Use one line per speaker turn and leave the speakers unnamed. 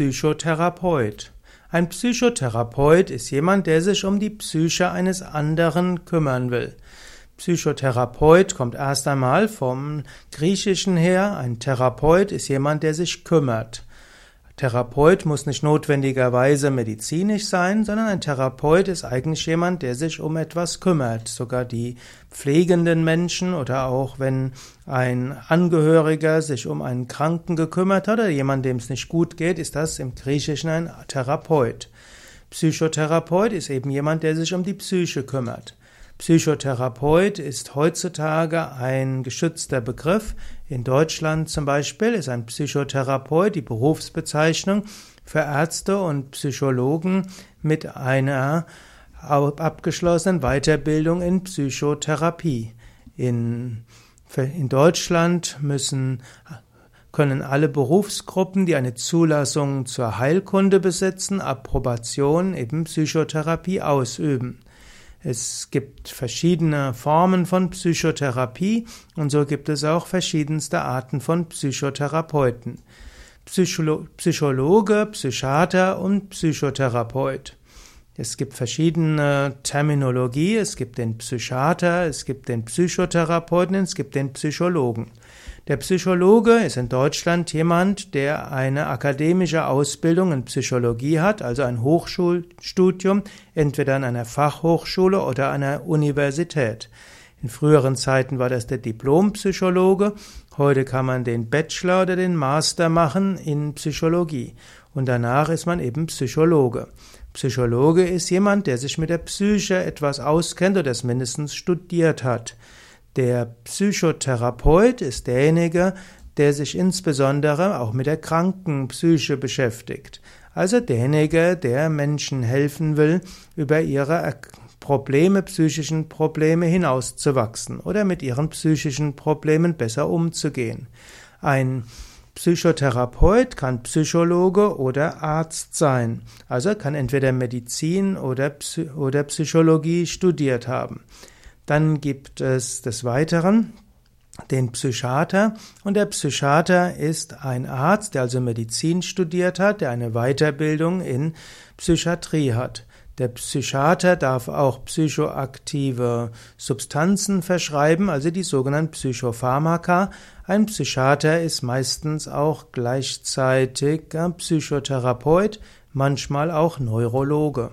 Psychotherapeut? Ein Psychotherapeut ist jemand, der sich um die Psyche eines anderen kümmern will. Psychotherapeut kommt erst einmal vom Griechischen her. Ein Therapeut ist jemand, der sich kümmert. Therapeut muss nicht notwendigerweise medizinisch sein, sondern ein Therapeut ist eigentlich jemand, der sich um etwas kümmert. Sogar die pflegenden Menschen oder auch wenn ein Angehöriger sich um einen Kranken gekümmert hat oder jemand, dem es nicht gut geht, ist das im Griechischen ein Therapeut. Psychotherapeut ist eben jemand, der sich um die Psyche kümmert. Psychotherapeut ist heutzutage ein geschützter Begriff. In Deutschland zum Beispiel ist ein Psychotherapeut die Berufsbezeichnung für Ärzte und Psychologen mit einer abgeschlossenen Weiterbildung in Psychotherapie. In, in Deutschland müssen können alle Berufsgruppen, die eine Zulassung zur Heilkunde besitzen, Approbation eben Psychotherapie ausüben. Es gibt verschiedene Formen von Psychotherapie und so gibt es auch verschiedenste Arten von Psychotherapeuten. Psycholo Psychologe, Psychiater und Psychotherapeut. Es gibt verschiedene Terminologie. Es gibt den Psychiater, es gibt den Psychotherapeuten, es gibt den Psychologen. Der Psychologe ist in Deutschland jemand, der eine akademische Ausbildung in Psychologie hat, also ein Hochschulstudium, entweder an einer Fachhochschule oder einer Universität. In früheren Zeiten war das der Diplompsychologe. Heute kann man den Bachelor oder den Master machen in Psychologie. Und danach ist man eben Psychologe. Psychologe ist jemand, der sich mit der Psyche etwas auskennt oder es mindestens studiert hat. Der Psychotherapeut ist derjenige, der sich insbesondere auch mit der kranken Psyche beschäftigt. Also derjenige, der Menschen helfen will, über ihre Probleme, psychischen Probleme hinauszuwachsen oder mit ihren psychischen Problemen besser umzugehen. Ein Psychotherapeut kann Psychologe oder Arzt sein, also kann entweder Medizin oder, oder Psychologie studiert haben. Dann gibt es des Weiteren den Psychiater und der Psychiater ist ein Arzt, der also Medizin studiert hat, der eine Weiterbildung in Psychiatrie hat. Der Psychiater darf auch psychoaktive Substanzen verschreiben, also die sogenannten Psychopharmaka. Ein Psychiater ist meistens auch gleichzeitig Psychotherapeut, manchmal auch Neurologe.